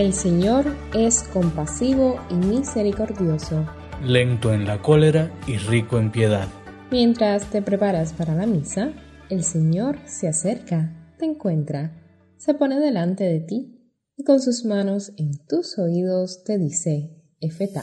El Señor es compasivo y misericordioso, lento en la cólera y rico en piedad. Mientras te preparas para la misa, el Señor se acerca, te encuentra, se pone delante de ti y con sus manos en tus oídos te dice, Efeta.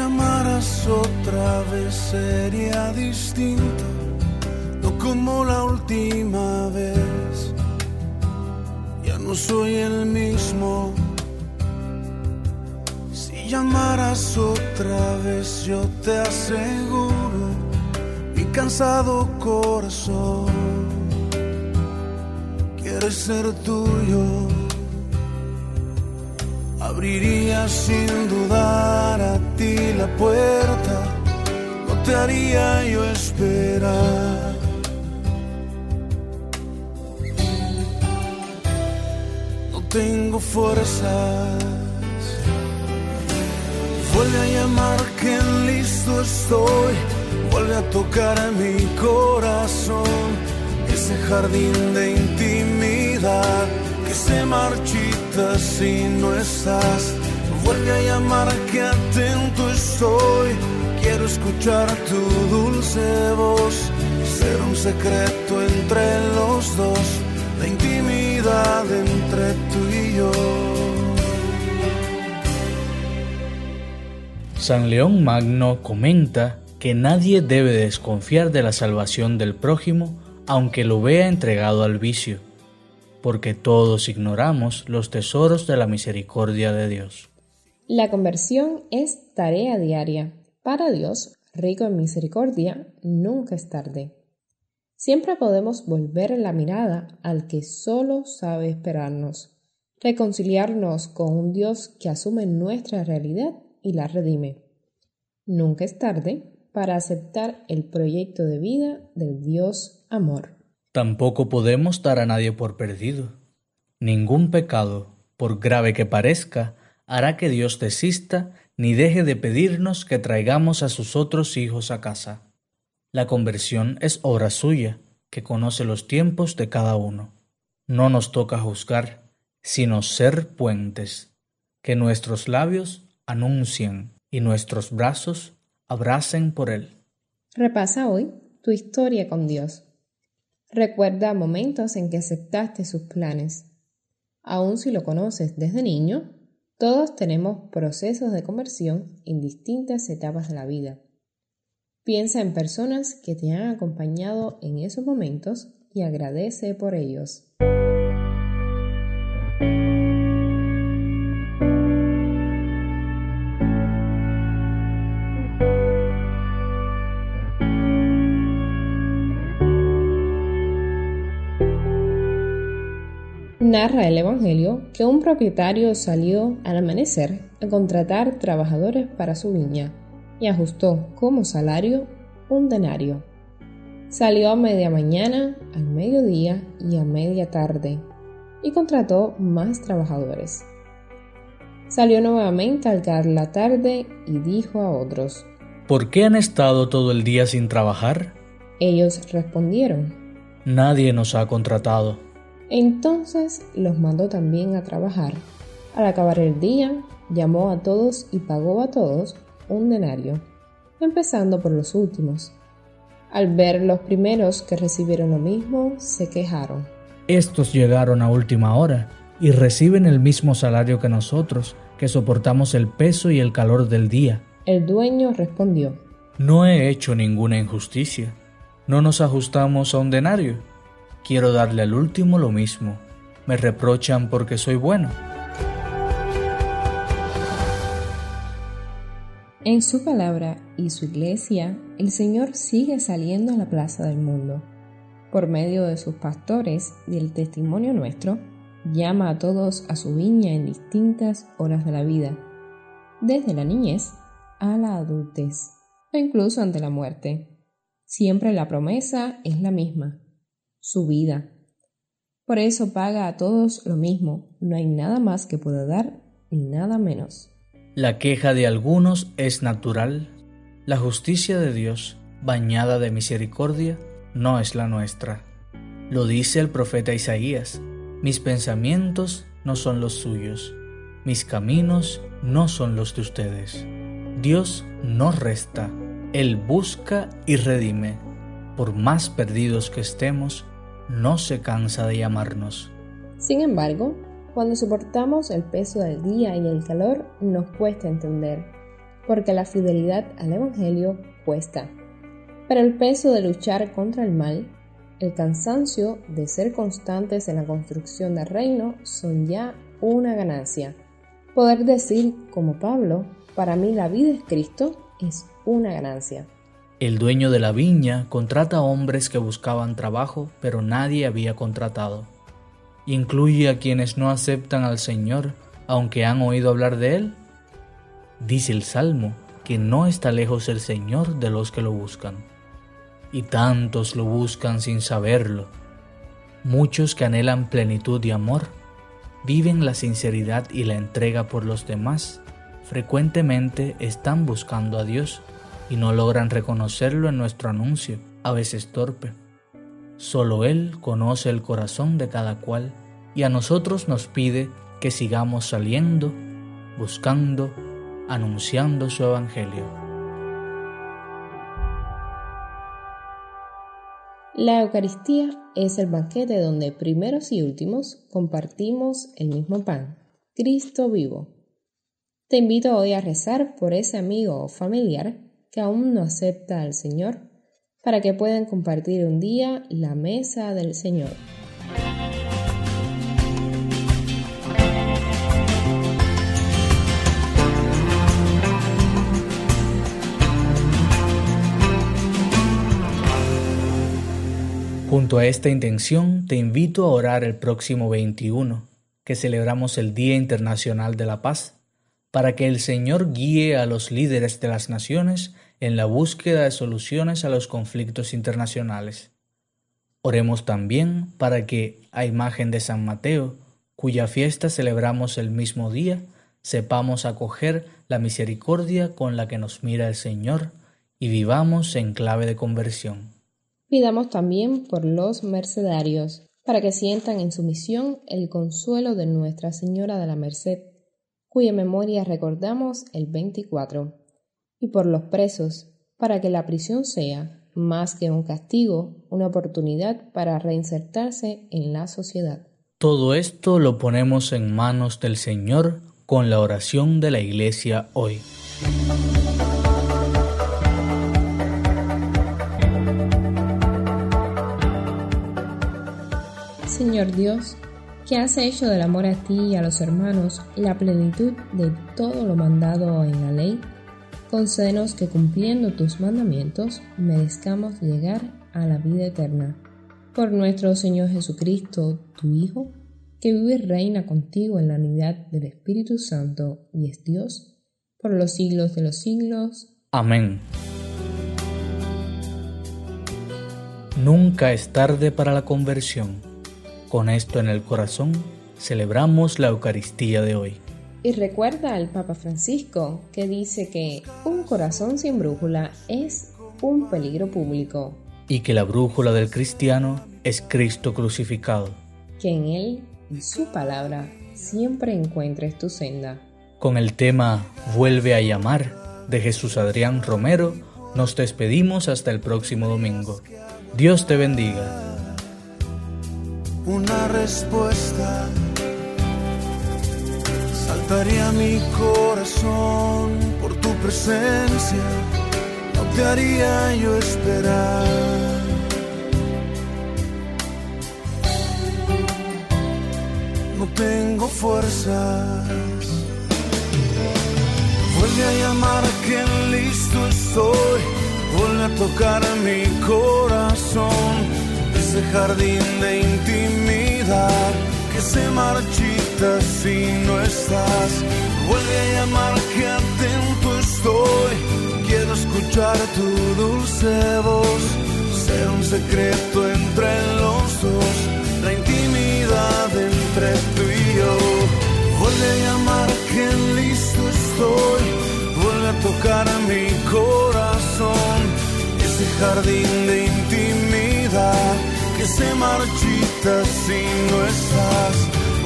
Llamaras otra vez sería distinto, no como la última vez. Ya no soy el mismo. Si llamaras otra vez yo te aseguro, mi cansado corazón quiere ser tuyo abriría sin dudar la puerta, no te haría yo esperar. No tengo fuerzas, vuelve a llamar que listo estoy, vuelve a tocar mi corazón, ese jardín de intimidad que se marchita si no estás. Vuelve llamar atento estoy. Quiero escuchar tu dulce voz, ser un secreto entre los dos, la intimidad entre tú y yo. San León Magno comenta que nadie debe desconfiar de la salvación del prójimo aunque lo vea entregado al vicio porque todos ignoramos los tesoros de la misericordia de Dios. La conversión es tarea diaria. Para Dios, rico en misericordia, nunca es tarde. Siempre podemos volver la mirada al que solo sabe esperarnos, reconciliarnos con un Dios que asume nuestra realidad y la redime. Nunca es tarde para aceptar el proyecto de vida del Dios amor. Tampoco podemos dar a nadie por perdido. Ningún pecado, por grave que parezca, hará que Dios desista ni deje de pedirnos que traigamos a sus otros hijos a casa. La conversión es obra suya, que conoce los tiempos de cada uno. No nos toca juzgar, sino ser puentes, que nuestros labios anuncien y nuestros brazos abracen por él. Repasa hoy tu historia con Dios. Recuerda momentos en que aceptaste sus planes. Aun si lo conoces desde niño, todos tenemos procesos de conversión en distintas etapas de la vida. Piensa en personas que te han acompañado en esos momentos y agradece por ellos. Narra el Evangelio que un propietario salió al amanecer a contratar trabajadores para su viña y ajustó como salario un denario. Salió a media mañana, al mediodía y a media tarde y contrató más trabajadores. Salió nuevamente al caer la tarde y dijo a otros, ¿Por qué han estado todo el día sin trabajar? Ellos respondieron, Nadie nos ha contratado. Entonces los mandó también a trabajar. Al acabar el día, llamó a todos y pagó a todos un denario, empezando por los últimos. Al ver los primeros que recibieron lo mismo, se quejaron. Estos llegaron a última hora y reciben el mismo salario que nosotros, que soportamos el peso y el calor del día. El dueño respondió, No he hecho ninguna injusticia. ¿No nos ajustamos a un denario? Quiero darle al último lo mismo. Me reprochan porque soy bueno. En su palabra y su iglesia, el Señor sigue saliendo a la plaza del mundo. Por medio de sus pastores y el testimonio nuestro, llama a todos a su viña en distintas horas de la vida, desde la niñez a la adultez o incluso ante la muerte. Siempre la promesa es la misma, su vida. Por eso paga a todos lo mismo, no hay nada más que pueda dar ni nada menos. La queja de algunos es natural, la justicia de Dios, bañada de misericordia, no es la nuestra. Lo dice el profeta Isaías, mis pensamientos no son los suyos, mis caminos no son los de ustedes. Dios no resta, Él busca y redime. Por más perdidos que estemos, no se cansa de llamarnos. Sin embargo, cuando soportamos el peso del día y el calor, nos cuesta entender, porque la fidelidad al Evangelio cuesta. Pero el peso de luchar contra el mal el cansancio de ser constantes en la construcción del reino son ya una ganancia. Poder decir, como Pablo, para mí la vida es Cristo, es una ganancia. El dueño de la viña contrata hombres que buscaban trabajo, pero nadie había contratado. Incluye a quienes no aceptan al Señor, aunque han oído hablar de Él. Dice el Salmo que no está lejos el Señor de los que lo buscan y tantos lo buscan sin saberlo. Muchos que anhelan plenitud y amor, viven la sinceridad y la entrega por los demás, frecuentemente están buscando a Dios y no logran reconocerlo en nuestro anuncio, a veces torpe. Solo Él conoce el corazón de cada cual y a nosotros nos pide que sigamos saliendo, buscando, anunciando su Evangelio. La Eucaristía es el banquete donde primeros y últimos compartimos el mismo pan, Cristo vivo. Te invito hoy a rezar por ese amigo o familiar que aún no acepta al Señor, para que puedan compartir un día la mesa del Señor. Junto a esta intención, te invito a orar el próximo 21, que celebramos el Día Internacional de la Paz, para que el Señor guíe a los líderes de las naciones en la búsqueda de soluciones a los conflictos internacionales. Oremos también para que, a imagen de San Mateo, cuya fiesta celebramos el mismo día, sepamos acoger la misericordia con la que nos mira el Señor y vivamos en clave de conversión. Pidamos también por los mercedarios, para que sientan en su misión el consuelo de Nuestra Señora de la Merced, cuya memoria recordamos el 24, y por los presos, para que la prisión sea, más que un castigo, una oportunidad para reinsertarse en la sociedad. Todo esto lo ponemos en manos del Señor con la oración de la Iglesia hoy. Señor Dios, que has hecho del amor a ti y a los hermanos la plenitud de todo lo mandado en la ley, concédenos que cumpliendo tus mandamientos merezcamos llegar a la vida eterna. Por nuestro Señor Jesucristo, tu Hijo, que vive y reina contigo en la unidad del Espíritu Santo y es Dios, por los siglos de los siglos. Amén. Nunca es tarde para la conversión con esto en el corazón, celebramos la Eucaristía de hoy. Y recuerda al Papa Francisco que dice que un corazón sin brújula es un peligro público. Y que la brújula del cristiano es Cristo crucificado. Que en Él y su palabra siempre encuentres tu senda. Con el tema Vuelve a llamar de Jesús Adrián Romero, nos despedimos hasta el próximo domingo. Dios te bendiga una respuesta. Saltaría mi corazón por tu presencia, no te haría yo esperar. No tengo fuerzas. Vuelve a llamar que listo estoy. Vuelve a tocar mi corazón ese jardín de intimidad que se marchita si no estás. Vuelve a llamar que atento estoy. Quiero escuchar tu dulce voz. Ser un secreto entre los dos. La intimidad entre tú y yo. Vuelve a llamar que listo estoy. Vuelve a tocar mi corazón. Ese jardín de que se marchita si no estás.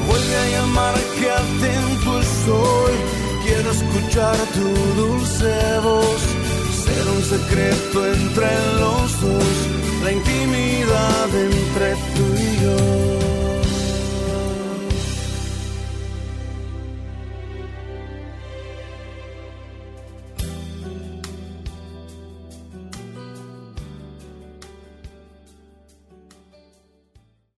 Vuelve a llamar que atento estoy. Quiero escuchar tu dulce voz. Ser un secreto entre los dos. La intimidad entre tú